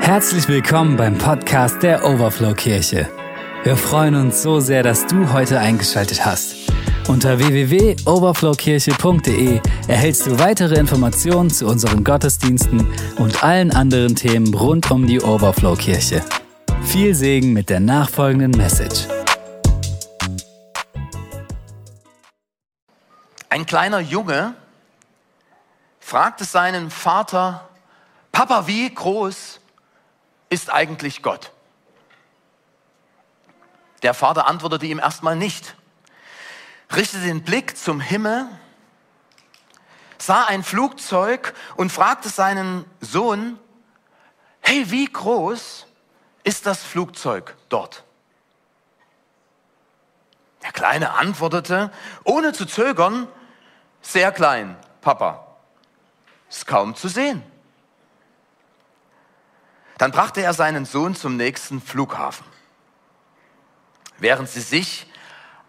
Herzlich willkommen beim Podcast der Overflow Kirche. Wir freuen uns so sehr, dass du heute eingeschaltet hast. Unter www.overflowkirche.de erhältst du weitere Informationen zu unseren Gottesdiensten und allen anderen Themen rund um die Overflow Kirche. Viel Segen mit der nachfolgenden Message. Ein kleiner Junge fragte seinen Vater, Papa, wie groß ist eigentlich Gott? Der Vater antwortete ihm erstmal nicht, richtete den Blick zum Himmel, sah ein Flugzeug und fragte seinen Sohn, hey, wie groß ist das Flugzeug dort? Der Kleine antwortete, ohne zu zögern, sehr klein, Papa, ist kaum zu sehen. Dann brachte er seinen Sohn zum nächsten Flughafen. Während sie sich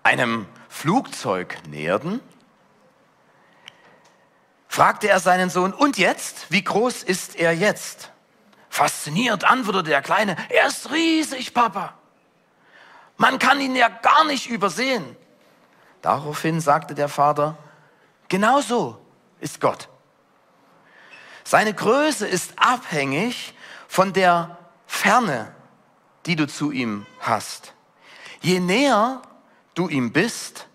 einem Flugzeug näherten, fragte er seinen Sohn, und jetzt? Wie groß ist er jetzt? Fasziniert antwortete der Kleine, er ist riesig, Papa. Man kann ihn ja gar nicht übersehen. Daraufhin sagte der Vater, genau so ist Gott. Seine Größe ist abhängig von der Ferne, die du zu ihm hast. Je näher du ihm bist,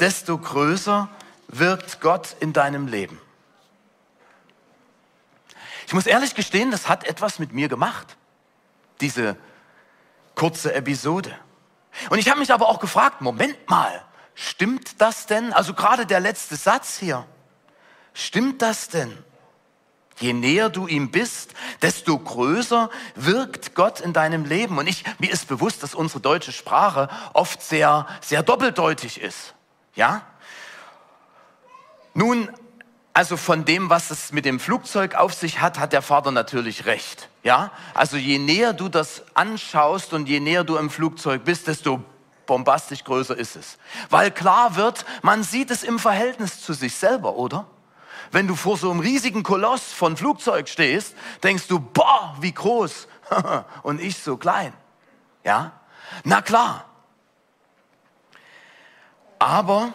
desto größer wirkt Gott in deinem Leben. Ich muss ehrlich gestehen, das hat etwas mit mir gemacht, diese kurze Episode. Und ich habe mich aber auch gefragt, Moment mal, stimmt das denn? Also gerade der letzte Satz hier, stimmt das denn? Je näher du ihm bist, desto größer wirkt Gott in deinem Leben. Und ich, mir ist bewusst, dass unsere deutsche Sprache oft sehr, sehr doppeldeutig ist. Ja? Nun, also von dem, was es mit dem Flugzeug auf sich hat, hat der Vater natürlich recht. Ja? Also je näher du das anschaust und je näher du im Flugzeug bist, desto bombastisch größer ist es. Weil klar wird, man sieht es im Verhältnis zu sich selber, oder? Wenn du vor so einem riesigen Koloss von Flugzeug stehst, denkst du, boah, wie groß und ich so klein. Ja? Na klar. Aber,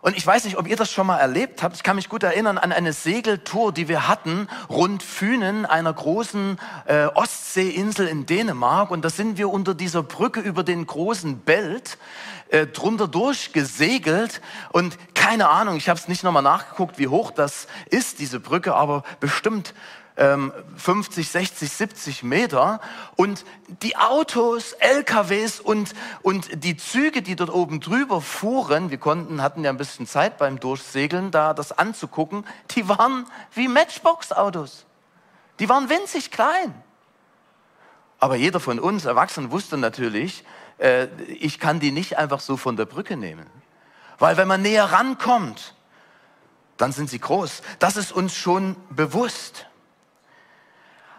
und ich weiß nicht, ob ihr das schon mal erlebt habt, ich kann mich gut erinnern an eine Segeltour, die wir hatten rund Fünen, einer großen äh, Ostseeinsel in Dänemark. Und da sind wir unter dieser Brücke über den großen Belt äh, drunter durchgesegelt und keine Ahnung, ich habe es nicht nochmal nachgeguckt, wie hoch das ist, diese Brücke, aber bestimmt ähm, 50, 60, 70 Meter. Und die Autos, LKWs und, und die Züge, die dort oben drüber fuhren, wir konnten, hatten ja ein bisschen Zeit beim Durchsegeln, da das anzugucken, die waren wie Matchbox-Autos. Die waren winzig klein. Aber jeder von uns Erwachsenen wusste natürlich, äh, ich kann die nicht einfach so von der Brücke nehmen. Weil wenn man näher rankommt, dann sind sie groß. Das ist uns schon bewusst.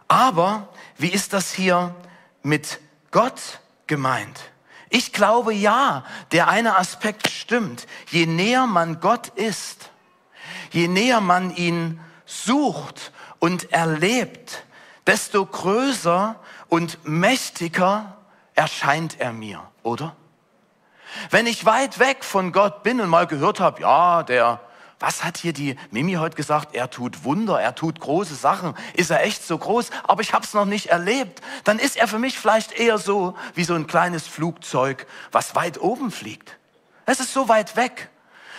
Aber wie ist das hier mit Gott gemeint? Ich glaube ja, der eine Aspekt stimmt. Je näher man Gott ist, je näher man ihn sucht und erlebt, desto größer und mächtiger erscheint er mir, oder? Wenn ich weit weg von Gott bin und mal gehört habe, ja, der, was hat hier die Mimi heute gesagt? Er tut Wunder, er tut große Sachen. Ist er echt so groß? Aber ich habe es noch nicht erlebt. Dann ist er für mich vielleicht eher so wie so ein kleines Flugzeug, was weit oben fliegt. Es ist so weit weg.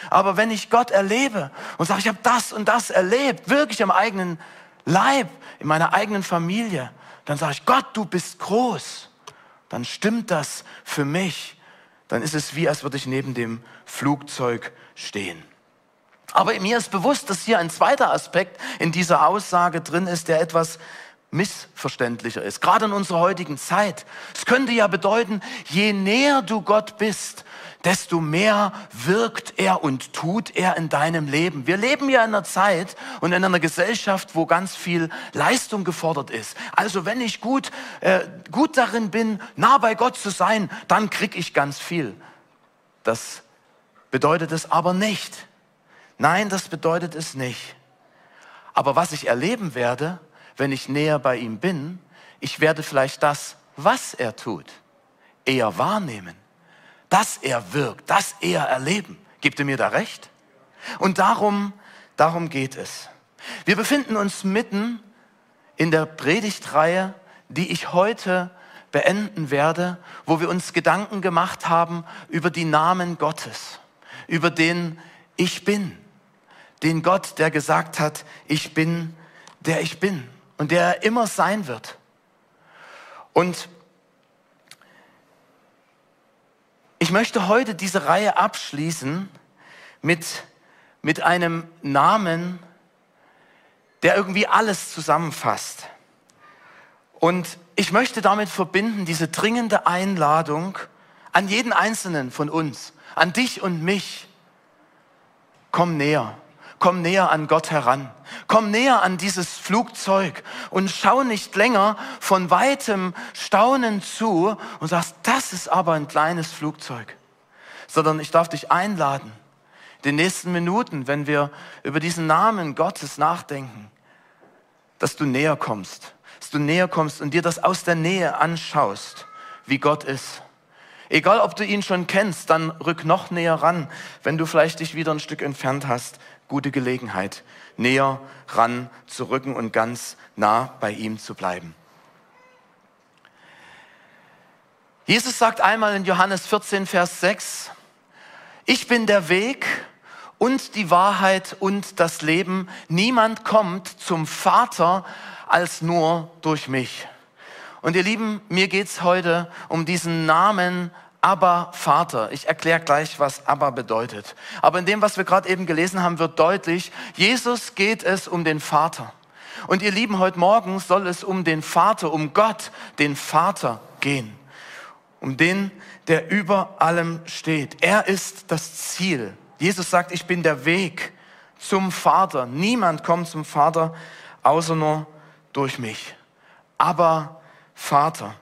Aber wenn ich Gott erlebe und sage, ich habe das und das erlebt, wirklich am eigenen Leib, in meiner eigenen Familie, dann sage ich, Gott, du bist groß dann stimmt das für mich. Dann ist es wie, als würde ich neben dem Flugzeug stehen. Aber mir ist bewusst, dass hier ein zweiter Aspekt in dieser Aussage drin ist, der etwas missverständlicher ist, gerade in unserer heutigen Zeit. Es könnte ja bedeuten, je näher du Gott bist, desto mehr wirkt er und tut er in deinem Leben. Wir leben ja in einer Zeit und in einer Gesellschaft, wo ganz viel Leistung gefordert ist. Also wenn ich gut, äh, gut darin bin, nah bei Gott zu sein, dann krieg ich ganz viel. Das bedeutet es aber nicht. Nein, das bedeutet es nicht. Aber was ich erleben werde, wenn ich näher bei ihm bin, ich werde vielleicht das, was er tut, eher wahrnehmen, dass er wirkt, dass er erleben. Gibt ihr mir da recht? Und darum, darum geht es. Wir befinden uns mitten in der Predigtreihe, die ich heute beenden werde, wo wir uns Gedanken gemacht haben über die Namen Gottes, über den Ich bin, den Gott, der gesagt hat, ich bin, der ich bin und der immer sein wird. Und ich möchte heute diese Reihe abschließen mit, mit einem Namen, der irgendwie alles zusammenfasst. Und ich möchte damit verbinden diese dringende Einladung an jeden Einzelnen von uns, an dich und mich. Komm näher, komm näher an Gott heran, komm näher an dieses Flugzeug und schau nicht länger von weitem staunend zu und sagst, das ist aber ein kleines Flugzeug, sondern ich darf dich einladen, den nächsten Minuten, wenn wir über diesen Namen Gottes nachdenken, dass du näher kommst, dass du näher kommst und dir das aus der Nähe anschaust, wie Gott ist. Egal, ob du ihn schon kennst, dann rück noch näher ran. Wenn du vielleicht dich wieder ein Stück entfernt hast, gute Gelegenheit, näher ran zu rücken und ganz nah bei ihm zu bleiben. Jesus sagt einmal in Johannes 14, Vers 6, ich bin der Weg und die Wahrheit und das Leben. Niemand kommt zum Vater als nur durch mich. Und ihr Lieben, mir geht's heute um diesen Namen Abba Vater. Ich erkläre gleich, was Abba bedeutet. Aber in dem, was wir gerade eben gelesen haben, wird deutlich, Jesus geht es um den Vater. Und ihr Lieben, heute Morgen soll es um den Vater, um Gott, den Vater gehen. Um den, der über allem steht. Er ist das Ziel. Jesus sagt, ich bin der Weg zum Vater. Niemand kommt zum Vater außer nur durch mich. Aber Vater.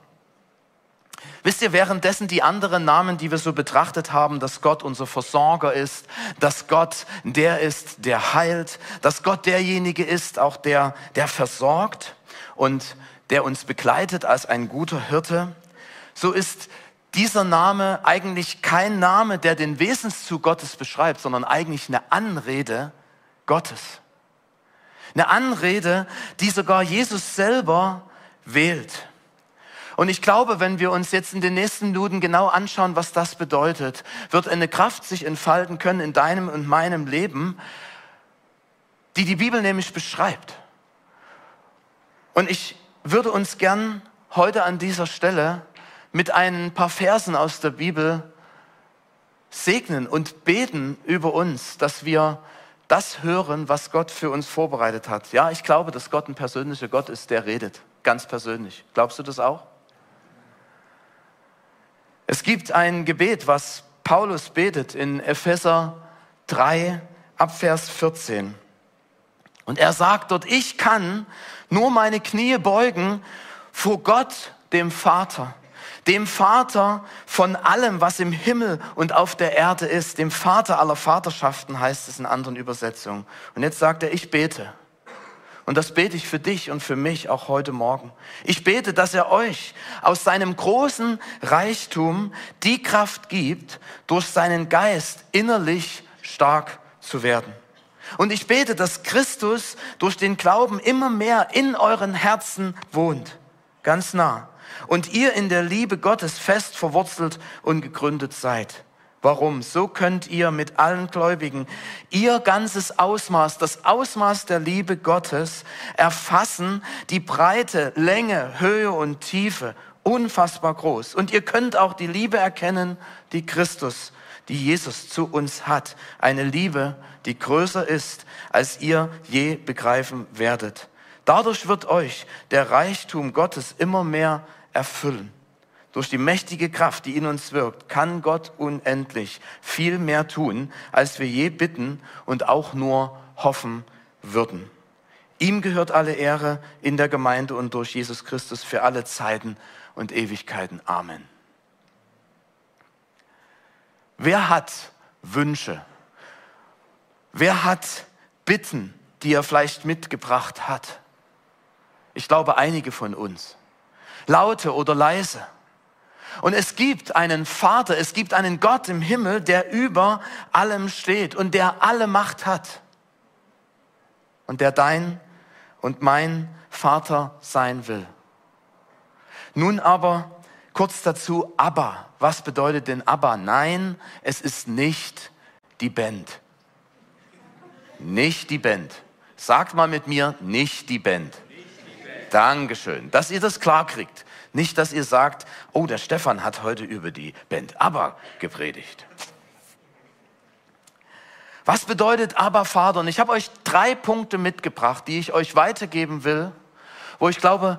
Wisst ihr, währenddessen die anderen Namen, die wir so betrachtet haben, dass Gott unser Versorger ist, dass Gott der ist, der heilt, dass Gott derjenige ist, auch der, der versorgt und der uns begleitet als ein guter Hirte, so ist dieser Name eigentlich kein Name, der den Wesenszug Gottes beschreibt, sondern eigentlich eine Anrede Gottes. Eine Anrede, die sogar Jesus selber wählt. Und ich glaube, wenn wir uns jetzt in den nächsten Minuten genau anschauen, was das bedeutet, wird eine Kraft sich entfalten können in deinem und meinem Leben, die die Bibel nämlich beschreibt. Und ich würde uns gern heute an dieser Stelle mit ein paar Versen aus der Bibel segnen und beten über uns, dass wir das hören, was Gott für uns vorbereitet hat. Ja, ich glaube, dass Gott ein persönlicher Gott ist, der redet, ganz persönlich. Glaubst du das auch? Es gibt ein Gebet, was Paulus betet in Epheser 3 Abvers 14. Und er sagt dort, ich kann nur meine Knie beugen vor Gott, dem Vater, dem Vater von allem, was im Himmel und auf der Erde ist, dem Vater aller Vaterschaften heißt es in anderen Übersetzungen. Und jetzt sagt er, ich bete. Und das bete ich für dich und für mich auch heute Morgen. Ich bete, dass er euch aus seinem großen Reichtum die Kraft gibt, durch seinen Geist innerlich stark zu werden. Und ich bete, dass Christus durch den Glauben immer mehr in euren Herzen wohnt, ganz nah. Und ihr in der Liebe Gottes fest verwurzelt und gegründet seid. Warum? So könnt ihr mit allen Gläubigen ihr ganzes Ausmaß, das Ausmaß der Liebe Gottes erfassen, die Breite, Länge, Höhe und Tiefe, unfassbar groß. Und ihr könnt auch die Liebe erkennen, die Christus, die Jesus zu uns hat. Eine Liebe, die größer ist, als ihr je begreifen werdet. Dadurch wird euch der Reichtum Gottes immer mehr erfüllen. Durch die mächtige Kraft, die in uns wirkt, kann Gott unendlich viel mehr tun, als wir je bitten und auch nur hoffen würden. Ihm gehört alle Ehre in der Gemeinde und durch Jesus Christus für alle Zeiten und Ewigkeiten. Amen. Wer hat Wünsche? Wer hat Bitten, die er vielleicht mitgebracht hat? Ich glaube, einige von uns. laute oder leise. Und es gibt einen Vater, es gibt einen Gott im Himmel, der über allem steht und der alle Macht hat. Und der dein und mein Vater sein will. Nun aber kurz dazu Abba. Was bedeutet denn Abba? Nein, es ist nicht die Band. Nicht die Band. Sagt mal mit mir, nicht die Band. Dankeschön, dass ihr das klar kriegt. Nicht, dass ihr sagt, oh, der Stefan hat heute über die Band Aber gepredigt. Was bedeutet aber Vater? Und ich habe euch drei Punkte mitgebracht, die ich euch weitergeben will, wo ich glaube,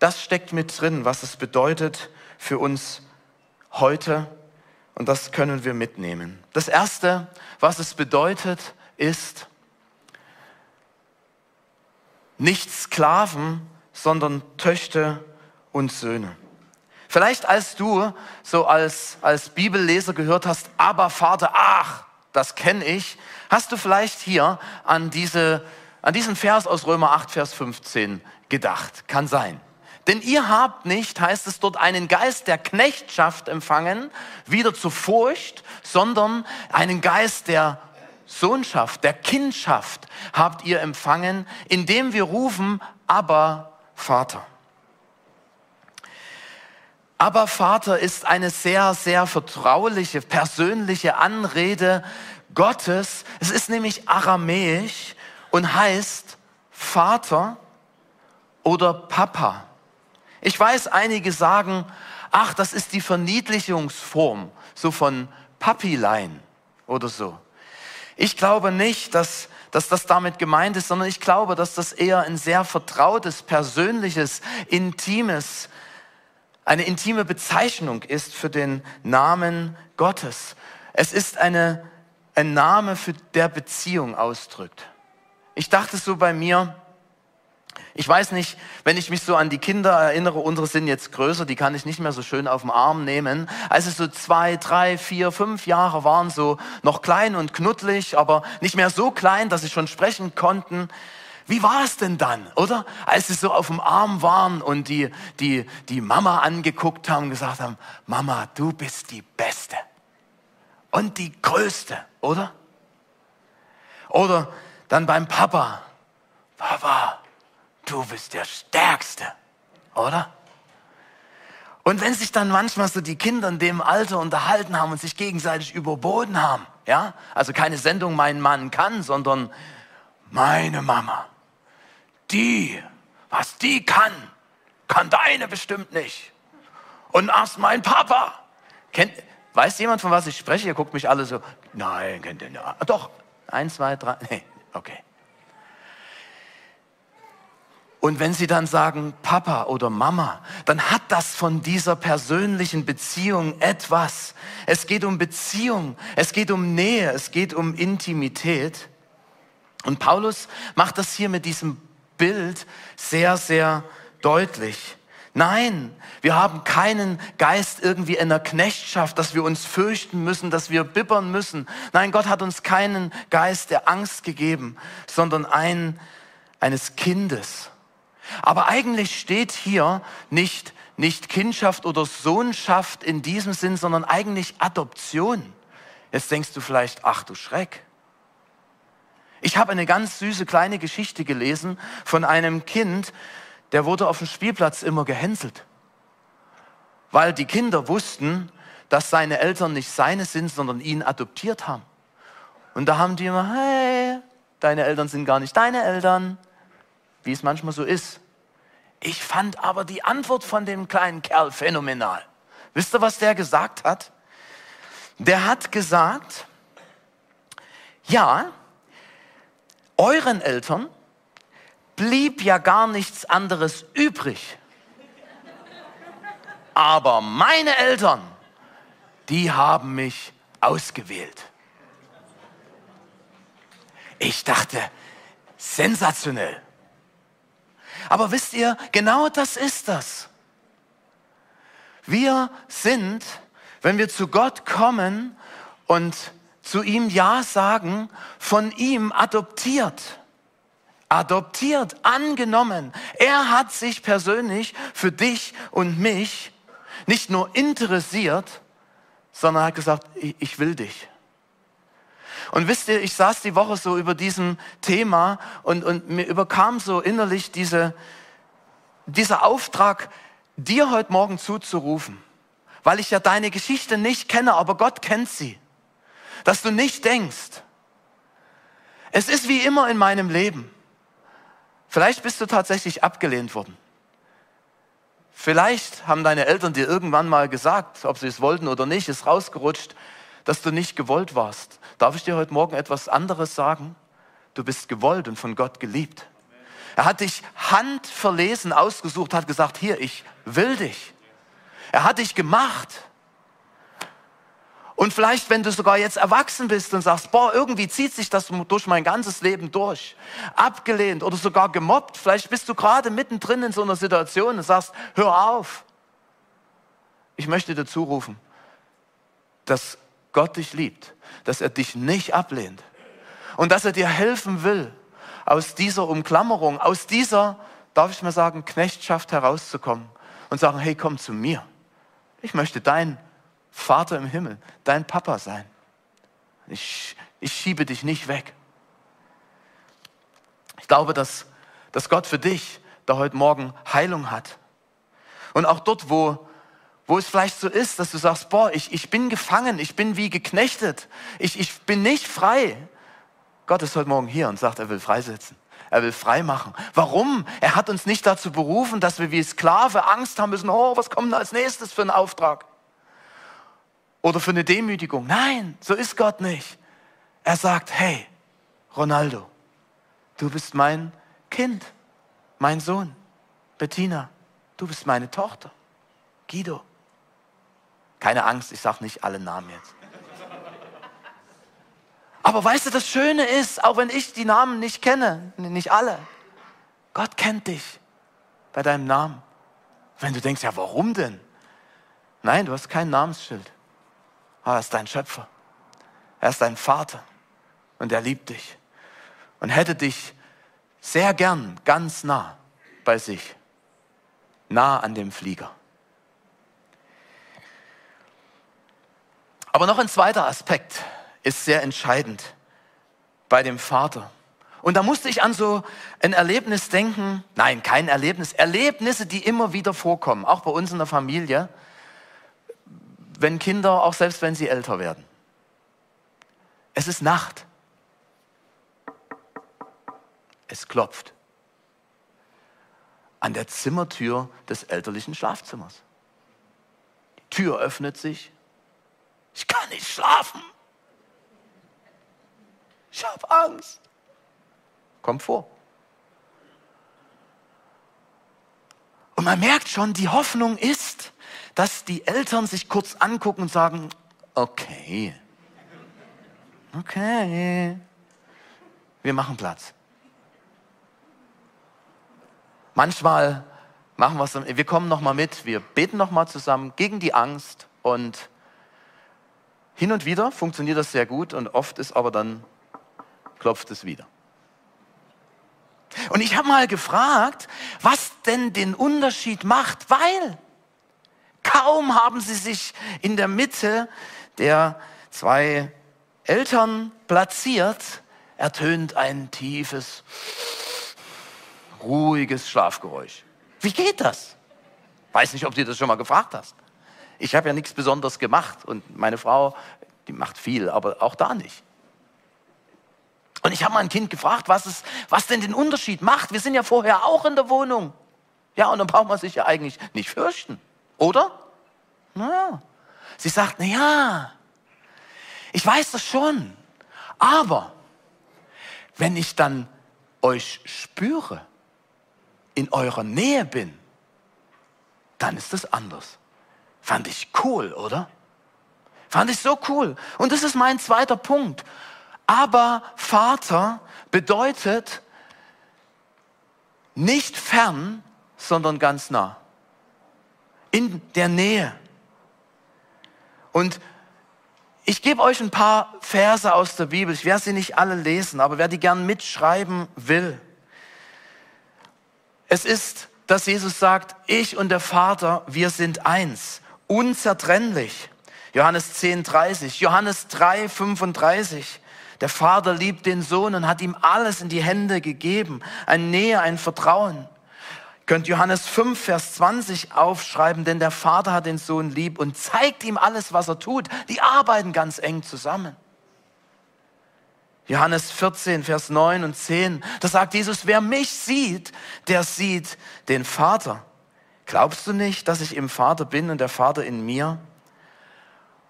das steckt mit drin, was es bedeutet für uns heute. Und das können wir mitnehmen. Das Erste, was es bedeutet, ist, nicht Sklaven, sondern Töchter und Söhne. Vielleicht als du so als, als Bibelleser gehört hast, aber Vater, ach, das kenne ich, hast du vielleicht hier an, diese, an diesen Vers aus Römer 8, Vers 15 gedacht. Kann sein. Denn ihr habt nicht, heißt es dort, einen Geist der Knechtschaft empfangen, wieder zur Furcht, sondern einen Geist der Sohnschaft, der Kindschaft habt ihr empfangen, indem wir rufen, aber Vater. Aber Vater ist eine sehr, sehr vertrauliche, persönliche Anrede Gottes. Es ist nämlich aramäisch und heißt Vater oder Papa. Ich weiß, einige sagen, ach, das ist die Verniedlichungsform, so von Papilein oder so. Ich glaube nicht, dass, dass das damit gemeint ist, sondern ich glaube, dass das eher ein sehr vertrautes, persönliches, intimes eine intime Bezeichnung ist für den Namen Gottes. Es ist eine, ein Name, für der Beziehung ausdrückt. Ich dachte so bei mir, ich weiß nicht, wenn ich mich so an die Kinder erinnere, unsere sind jetzt größer, die kann ich nicht mehr so schön auf den Arm nehmen. Als es so zwei, drei, vier, fünf Jahre waren, so noch klein und knuddelig, aber nicht mehr so klein, dass sie schon sprechen konnten. Wie war es denn dann, oder? Als sie so auf dem Arm waren und die, die, die Mama angeguckt haben und gesagt haben, Mama, du bist die Beste und die Größte, oder? Oder dann beim Papa, Papa, du bist der Stärkste, oder? Und wenn sich dann manchmal so die Kinder in dem Alter unterhalten haben und sich gegenseitig überboten haben, ja, also keine Sendung Mein Mann kann, sondern meine Mama, die, was die kann, kann deine bestimmt nicht. Und erst mein Papa. Kennt, weiß jemand, von was ich spreche? Ihr guckt mich alle so, nein, kennt ihr nicht. Doch, eins, zwei, drei, nee, okay. Und wenn sie dann sagen Papa oder Mama, dann hat das von dieser persönlichen Beziehung etwas. Es geht um Beziehung, es geht um Nähe, es geht um Intimität. Und Paulus macht das hier mit diesem Bild sehr, sehr deutlich. Nein, wir haben keinen Geist irgendwie in der Knechtschaft, dass wir uns fürchten müssen, dass wir bibbern müssen. Nein, Gott hat uns keinen Geist der Angst gegeben, sondern einen eines Kindes. Aber eigentlich steht hier nicht, nicht Kindschaft oder Sohnschaft in diesem Sinn, sondern eigentlich Adoption. Jetzt denkst du vielleicht, ach du Schreck. Ich habe eine ganz süße kleine Geschichte gelesen von einem Kind, der wurde auf dem Spielplatz immer gehänselt, weil die Kinder wussten, dass seine Eltern nicht seine sind, sondern ihn adoptiert haben. Und da haben die immer, hey, deine Eltern sind gar nicht deine Eltern, wie es manchmal so ist. Ich fand aber die Antwort von dem kleinen Kerl phänomenal. Wisst ihr, was der gesagt hat? Der hat gesagt, ja, euren Eltern blieb ja gar nichts anderes übrig. Aber meine Eltern, die haben mich ausgewählt. Ich dachte, sensationell. Aber wisst ihr, genau das ist das. Wir sind, wenn wir zu Gott kommen und zu ihm Ja sagen, von ihm adoptiert. adoptiert, angenommen. Er hat sich persönlich für dich und mich nicht nur interessiert, sondern hat gesagt, ich will dich. Und wisst ihr, ich saß die Woche so über diesem Thema und, und mir überkam so innerlich diese, dieser Auftrag, dir heute Morgen zuzurufen, weil ich ja deine Geschichte nicht kenne, aber Gott kennt sie. Dass du nicht denkst, es ist wie immer in meinem Leben. Vielleicht bist du tatsächlich abgelehnt worden. Vielleicht haben deine Eltern dir irgendwann mal gesagt, ob sie es wollten oder nicht, ist rausgerutscht, dass du nicht gewollt warst. Darf ich dir heute Morgen etwas anderes sagen? Du bist gewollt und von Gott geliebt. Er hat dich handverlesen ausgesucht, hat gesagt, hier, ich will dich. Er hat dich gemacht. Und vielleicht, wenn du sogar jetzt erwachsen bist und sagst, boah, irgendwie zieht sich das durch mein ganzes Leben durch, abgelehnt oder sogar gemobbt, vielleicht bist du gerade mittendrin in so einer Situation und sagst, hör auf. Ich möchte dir zurufen, dass Gott dich liebt, dass er dich nicht ablehnt und dass er dir helfen will, aus dieser Umklammerung, aus dieser, darf ich mal sagen, Knechtschaft herauszukommen und sagen, hey, komm zu mir. Ich möchte dein Vater im Himmel, dein Papa sein. Ich, ich schiebe dich nicht weg. Ich glaube, dass, dass Gott für dich da heute Morgen Heilung hat. Und auch dort, wo, wo es vielleicht so ist, dass du sagst, boah, ich, ich bin gefangen, ich bin wie geknechtet, ich, ich bin nicht frei. Gott ist heute Morgen hier und sagt, er will freisetzen. Er will frei machen. Warum? Er hat uns nicht dazu berufen, dass wir wie Sklave Angst haben müssen, oh, was kommt denn als nächstes für einen Auftrag? Oder für eine Demütigung. Nein, so ist Gott nicht. Er sagt, hey, Ronaldo, du bist mein Kind, mein Sohn. Bettina, du bist meine Tochter. Guido. Keine Angst, ich sage nicht alle Namen jetzt. Aber weißt du, das Schöne ist, auch wenn ich die Namen nicht kenne, nicht alle, Gott kennt dich bei deinem Namen. Wenn du denkst, ja, warum denn? Nein, du hast kein Namensschild. Aber er ist dein Schöpfer. Er ist dein Vater. Und er liebt dich. Und hätte dich sehr gern ganz nah bei sich. Nah an dem Flieger. Aber noch ein zweiter Aspekt ist sehr entscheidend bei dem Vater. Und da musste ich an so ein Erlebnis denken. Nein, kein Erlebnis. Erlebnisse, die immer wieder vorkommen, auch bei uns in der Familie wenn Kinder, auch selbst wenn sie älter werden. Es ist Nacht. Es klopft an der Zimmertür des elterlichen Schlafzimmers. Die Tür öffnet sich. Ich kann nicht schlafen. Ich habe Angst. Kommt vor. Und man merkt schon, die Hoffnung ist, dass die Eltern sich kurz angucken und sagen, okay, okay, wir machen Platz. Manchmal machen wir es, wir kommen noch mal mit, wir beten noch mal zusammen gegen die Angst und hin und wieder funktioniert das sehr gut und oft ist aber dann klopft es wieder. Und ich habe mal gefragt, was denn den Unterschied macht, weil Kaum haben sie sich in der Mitte der zwei Eltern platziert, ertönt ein tiefes, ruhiges Schlafgeräusch. Wie geht das? Weiß nicht, ob du das schon mal gefragt hast. Ich habe ja nichts Besonderes gemacht und meine Frau, die macht viel, aber auch da nicht. Und ich habe mein Kind gefragt, was, es, was denn den Unterschied macht. Wir sind ja vorher auch in der Wohnung. Ja, und dann braucht man sich ja eigentlich nicht fürchten. Oder? Naja. Sie sagt, na ja, ich weiß das schon. Aber wenn ich dann euch spüre, in eurer Nähe bin, dann ist es anders. Fand ich cool, oder? Fand ich so cool. Und das ist mein zweiter Punkt. Aber Vater bedeutet nicht fern, sondern ganz nah in der Nähe. Und ich gebe euch ein paar Verse aus der Bibel. Ich werde sie nicht alle lesen, aber wer die gern mitschreiben will, Es ist, dass Jesus sagt, ich und der Vater, wir sind eins, unzertrennlich. Johannes 10, 30, Johannes 3, 35. Der Vater liebt den Sohn und hat ihm alles in die Hände gegeben. Ein Nähe, ein Vertrauen. Könnt Johannes 5, Vers 20 aufschreiben, denn der Vater hat den Sohn lieb und zeigt ihm alles, was er tut. Die arbeiten ganz eng zusammen. Johannes 14, Vers 9 und 10, da sagt Jesus, wer mich sieht, der sieht den Vater. Glaubst du nicht, dass ich im Vater bin und der Vater in mir?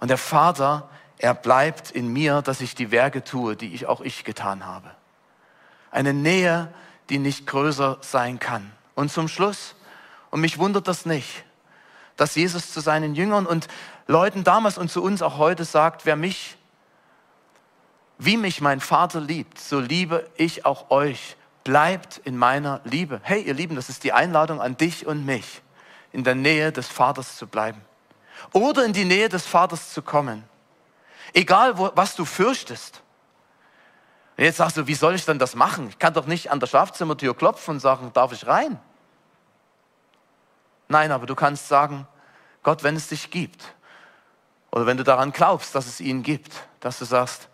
Und der Vater, er bleibt in mir, dass ich die Werke tue, die ich auch ich getan habe. Eine Nähe, die nicht größer sein kann. Und zum Schluss, und mich wundert das nicht, dass Jesus zu seinen Jüngern und Leuten damals und zu uns auch heute sagt, wer mich wie mich mein Vater liebt, so liebe ich auch euch. Bleibt in meiner Liebe. Hey, ihr Lieben, das ist die Einladung an dich und mich, in der Nähe des Vaters zu bleiben. Oder in die Nähe des Vaters zu kommen. Egal, wo, was du fürchtest. Jetzt sagst du, wie soll ich denn das machen? Ich kann doch nicht an der Schlafzimmertür klopfen und sagen, darf ich rein? Nein, aber du kannst sagen, Gott, wenn es dich gibt, oder wenn du daran glaubst, dass es ihn gibt, dass du sagst,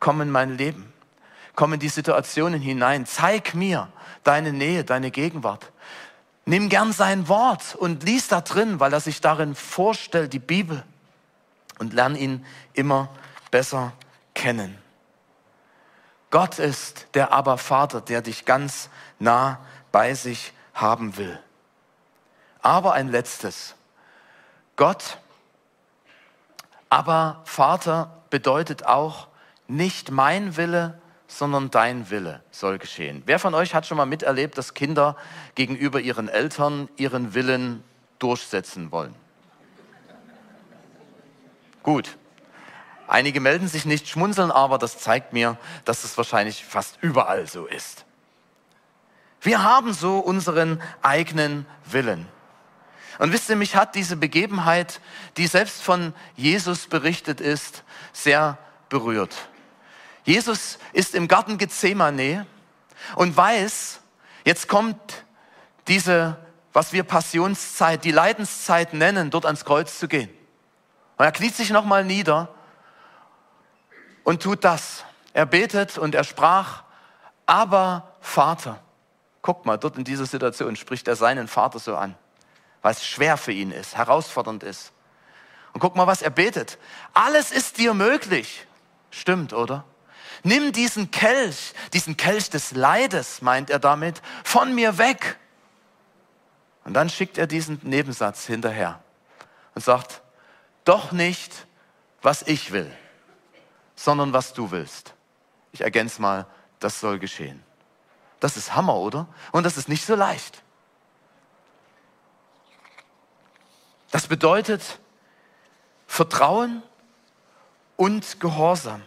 Komm in mein Leben. Komm in die Situationen hinein. Zeig mir deine Nähe, deine Gegenwart. Nimm gern sein Wort und lies da drin, weil er sich darin vorstellt, die Bibel. Und lern ihn immer besser kennen. Gott ist der Aber Vater, der dich ganz nah bei sich haben will. Aber ein letztes. Gott, aber Vater bedeutet auch, nicht mein Wille, sondern dein Wille soll geschehen. Wer von euch hat schon mal miterlebt, dass Kinder gegenüber ihren Eltern ihren Willen durchsetzen wollen? Gut. Einige melden sich nicht, schmunzeln aber, das zeigt mir, dass es wahrscheinlich fast überall so ist. Wir haben so unseren eigenen Willen. Und wisst ihr, mich hat diese Begebenheit, die selbst von Jesus berichtet ist, sehr berührt. Jesus ist im Garten Gethsemane und weiß, jetzt kommt diese, was wir Passionszeit, die Leidenszeit nennen, dort ans Kreuz zu gehen. Und er kniet sich nochmal nieder und tut das. Er betet und er sprach, aber Vater. Guck mal, dort in dieser Situation spricht er seinen Vater so an, weil es schwer für ihn ist, herausfordernd ist. Und guck mal, was er betet. Alles ist dir möglich. Stimmt, oder? Nimm diesen Kelch, diesen Kelch des Leides, meint er damit, von mir weg. Und dann schickt er diesen Nebensatz hinterher und sagt, doch nicht, was ich will, sondern was du willst. Ich ergänze mal, das soll geschehen. Das ist Hammer, oder? Und das ist nicht so leicht. Das bedeutet Vertrauen und Gehorsam.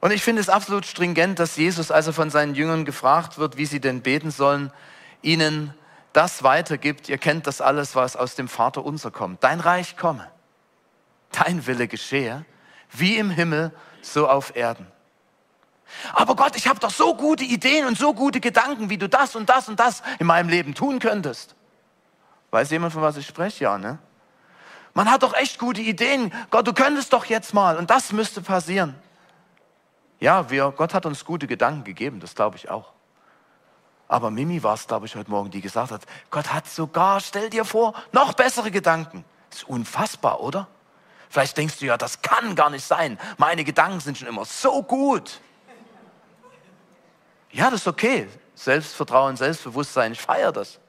Und ich finde es absolut stringent, dass Jesus, als er von seinen Jüngern gefragt wird, wie sie denn beten sollen, ihnen das weitergibt. Ihr kennt das alles, was aus dem Vater unser kommt. Dein Reich komme, dein Wille geschehe, wie im Himmel, so auf Erden. Aber Gott, ich habe doch so gute Ideen und so gute Gedanken, wie du das und das und das in meinem Leben tun könntest. Weiß jemand, von was ich spreche? Ja, ne? Man hat doch echt gute Ideen. Gott, du könntest doch jetzt mal und das müsste passieren. Ja, wir, Gott hat uns gute Gedanken gegeben, das glaube ich auch. Aber Mimi war es, glaube ich, heute Morgen, die gesagt hat, Gott hat sogar, stell dir vor, noch bessere Gedanken. Ist unfassbar, oder? Vielleicht denkst du ja, das kann gar nicht sein. Meine Gedanken sind schon immer so gut. Ja, das ist okay. Selbstvertrauen, Selbstbewusstsein, ich feiere das.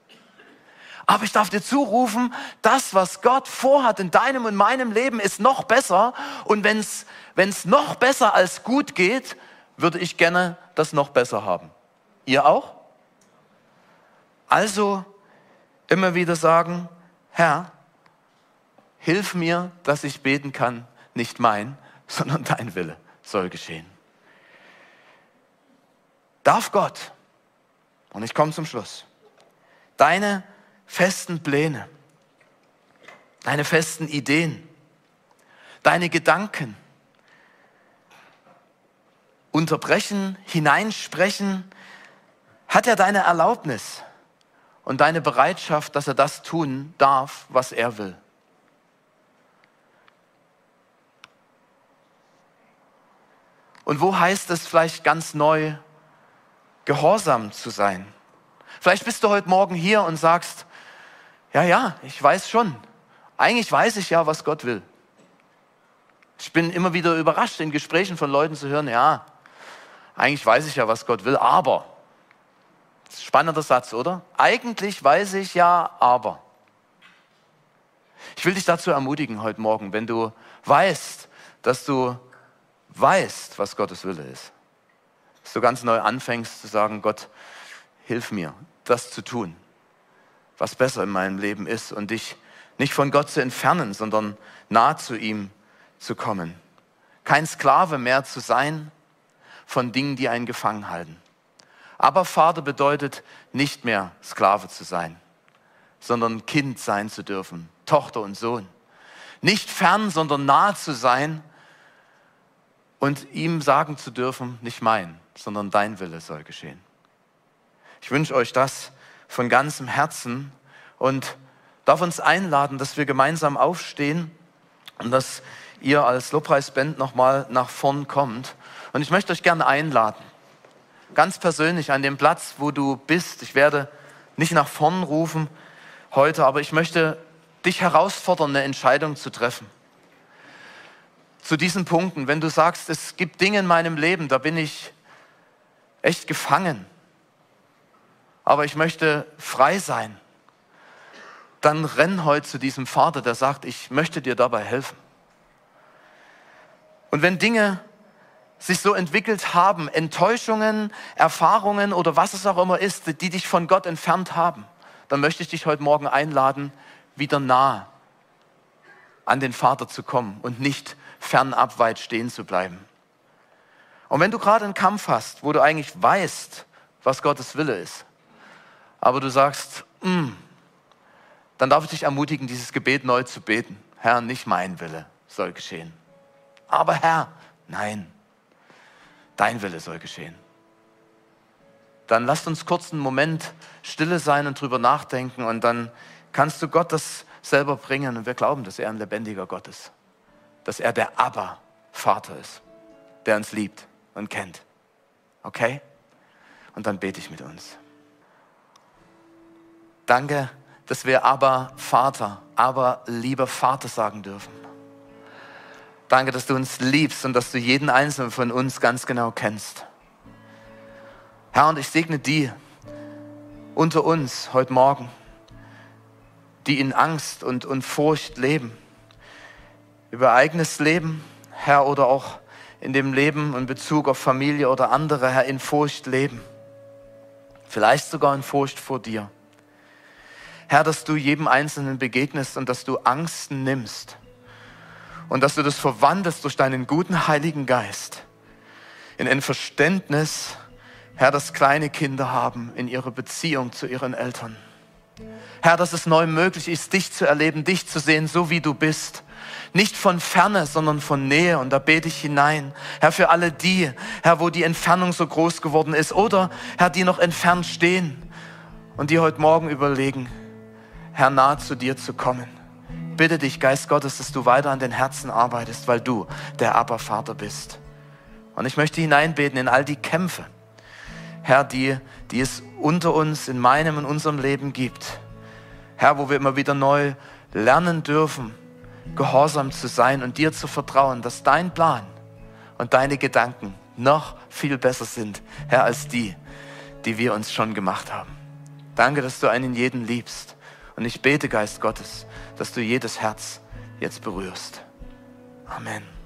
Aber ich darf dir zurufen, das, was Gott vorhat in deinem und meinem Leben, ist noch besser. Und wenn es noch besser als gut geht, würde ich gerne das noch besser haben. Ihr auch? Also immer wieder sagen, Herr, hilf mir, dass ich beten kann, nicht mein, sondern dein Wille soll geschehen. Darf Gott, und ich komme zum Schluss, deine festen Pläne, deine festen Ideen, deine Gedanken unterbrechen, hineinsprechen, hat er deine Erlaubnis und deine Bereitschaft, dass er das tun darf, was er will. Und wo heißt es vielleicht ganz neu, gehorsam zu sein? Vielleicht bist du heute Morgen hier und sagst, ja, ja, ich weiß schon. Eigentlich weiß ich ja, was Gott will. Ich bin immer wieder überrascht, in Gesprächen von Leuten zu hören, ja, eigentlich weiß ich ja, was Gott will, aber. Spannender Satz, oder? Eigentlich weiß ich ja, aber. Ich will dich dazu ermutigen heute Morgen, wenn du weißt, dass du weißt, was Gottes Wille ist, dass du ganz neu anfängst zu sagen, Gott, hilf mir, das zu tun, was besser in meinem Leben ist und dich nicht von Gott zu entfernen, sondern nah zu ihm zu kommen. Kein Sklave mehr zu sein von Dingen, die einen gefangen halten. Aber Vater bedeutet nicht mehr Sklave zu sein, sondern Kind sein zu dürfen, Tochter und Sohn. Nicht fern, sondern nah zu sein und ihm sagen zu dürfen, nicht mein, sondern dein Wille soll geschehen. Ich wünsche euch das von ganzem Herzen und darf uns einladen, dass wir gemeinsam aufstehen und dass ihr als Lobpreisband nochmal nach vorn kommt. Und ich möchte euch gerne einladen, ganz persönlich an dem Platz, wo du bist. Ich werde nicht nach vorn rufen heute, aber ich möchte dich herausfordern, eine Entscheidung zu treffen. Zu diesen Punkten, wenn du sagst, es gibt Dinge in meinem Leben, da bin ich echt gefangen, aber ich möchte frei sein, dann renn heute zu diesem Vater, der sagt, ich möchte dir dabei helfen. Und wenn Dinge sich so entwickelt haben, Enttäuschungen, Erfahrungen oder was es auch immer ist, die dich von Gott entfernt haben, dann möchte ich dich heute Morgen einladen, wieder nah an den Vater zu kommen und nicht fernab weit stehen zu bleiben. Und wenn du gerade einen Kampf hast, wo du eigentlich weißt, was Gottes Wille ist, aber du sagst, mm, dann darf ich dich ermutigen, dieses Gebet neu zu beten. Herr, nicht mein Wille soll geschehen. Aber Herr, nein, dein Wille soll geschehen. Dann lasst uns kurz einen Moment stille sein und drüber nachdenken und dann kannst du Gott das selber bringen und wir glauben, dass er ein lebendiger Gott ist. Dass er der Aber-Vater ist, der uns liebt und kennt. Okay? Und dann bete ich mit uns. Danke, dass wir aber Vater, aber lieber Vater sagen dürfen. Danke, dass du uns liebst und dass du jeden einzelnen von uns ganz genau kennst. Herr, und ich segne die unter uns heute Morgen, die in Angst und, und Furcht leben. Über eigenes Leben, Herr, oder auch in dem Leben in Bezug auf Familie oder andere, Herr, in Furcht leben. Vielleicht sogar in Furcht vor dir. Herr, dass du jedem Einzelnen begegnest und dass du Angst nimmst und dass du das verwandelst durch deinen guten Heiligen Geist in ein Verständnis, Herr, dass kleine Kinder haben in ihrer Beziehung zu ihren Eltern. Herr, dass es neu möglich ist, dich zu erleben, dich zu sehen, so wie du bist. Nicht von Ferne, sondern von Nähe. Und da bete ich hinein. Herr, für alle die, Herr, wo die Entfernung so groß geworden ist. Oder, Herr, die noch entfernt stehen und die heute Morgen überlegen, Herr, nahe zu dir zu kommen bitte dich, Geist Gottes, dass du weiter an den Herzen arbeitest, weil du der Abba-Vater bist. Und ich möchte hineinbeten in all die Kämpfe, Herr, die, die es unter uns, in meinem und unserem Leben gibt. Herr, wo wir immer wieder neu lernen dürfen, gehorsam zu sein und dir zu vertrauen, dass dein Plan und deine Gedanken noch viel besser sind, Herr, als die, die wir uns schon gemacht haben. Danke, dass du einen jeden liebst. Und ich bete, Geist Gottes, dass du jedes Herz jetzt berührst. Amen.